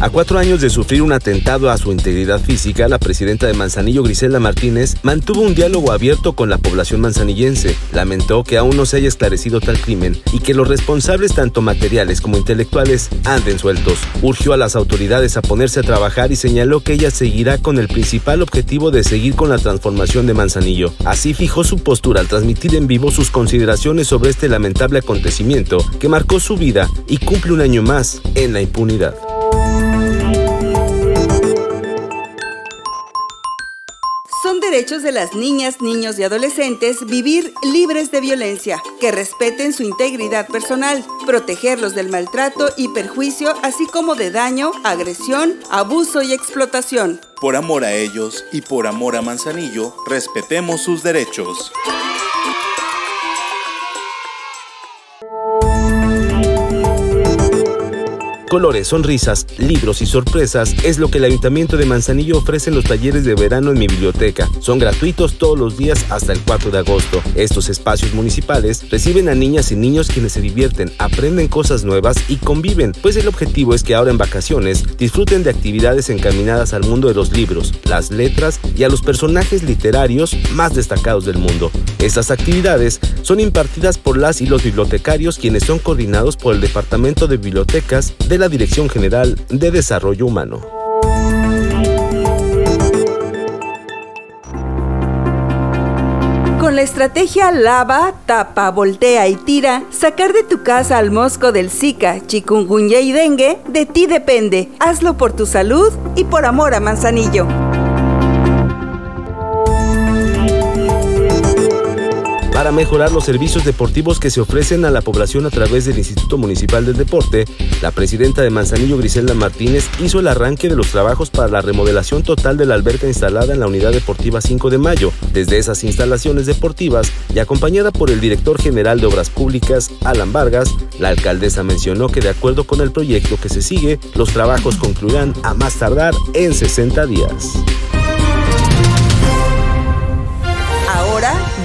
A cuatro años de sufrir un atentado a su integridad física, la presidenta de Manzanillo, Griselda Martínez, mantuvo un diálogo abierto con la población manzanillense. Lamentó que aún no se haya esclarecido tal crimen y que los responsables, tanto materiales como intelectuales, anden sueltos. Urgió a las autoridades a ponerse a trabajar y señaló que ella seguirá con el principal objetivo de seguir con la transformación de Manzanillo. Así fijó su postura al transmitir en vivo sus consideraciones sobre este lamentable acontecimiento que marcó su vida y cumple un año más en la impunidad. Derechos de las niñas, niños y adolescentes vivir libres de violencia, que respeten su integridad personal, protegerlos del maltrato y perjuicio, así como de daño, agresión, abuso y explotación. Por amor a ellos y por amor a Manzanillo, respetemos sus derechos. Colores, sonrisas, libros y sorpresas es lo que el Ayuntamiento de Manzanillo ofrece en los talleres de verano en mi biblioteca. Son gratuitos todos los días hasta el 4 de agosto. Estos espacios municipales reciben a niñas y niños quienes se divierten, aprenden cosas nuevas y conviven, pues el objetivo es que ahora en vacaciones disfruten de actividades encaminadas al mundo de los libros, las letras y a los personajes literarios más destacados del mundo. Estas actividades son impartidas por las y los bibliotecarios quienes son coordinados por el Departamento de Bibliotecas de la Dirección General de Desarrollo Humano. Con la estrategia lava, tapa, voltea y tira, sacar de tu casa al mosco del Zika, chikungunya y dengue, de ti depende. Hazlo por tu salud y por amor a Manzanillo. Para mejorar los servicios deportivos que se ofrecen a la población a través del Instituto Municipal del Deporte, la presidenta de Manzanillo, Griselda Martínez, hizo el arranque de los trabajos para la remodelación total de la alberca instalada en la Unidad Deportiva 5 de Mayo. Desde esas instalaciones deportivas y acompañada por el director general de Obras Públicas, Alan Vargas, la alcaldesa mencionó que de acuerdo con el proyecto que se sigue, los trabajos concluirán a más tardar en 60 días.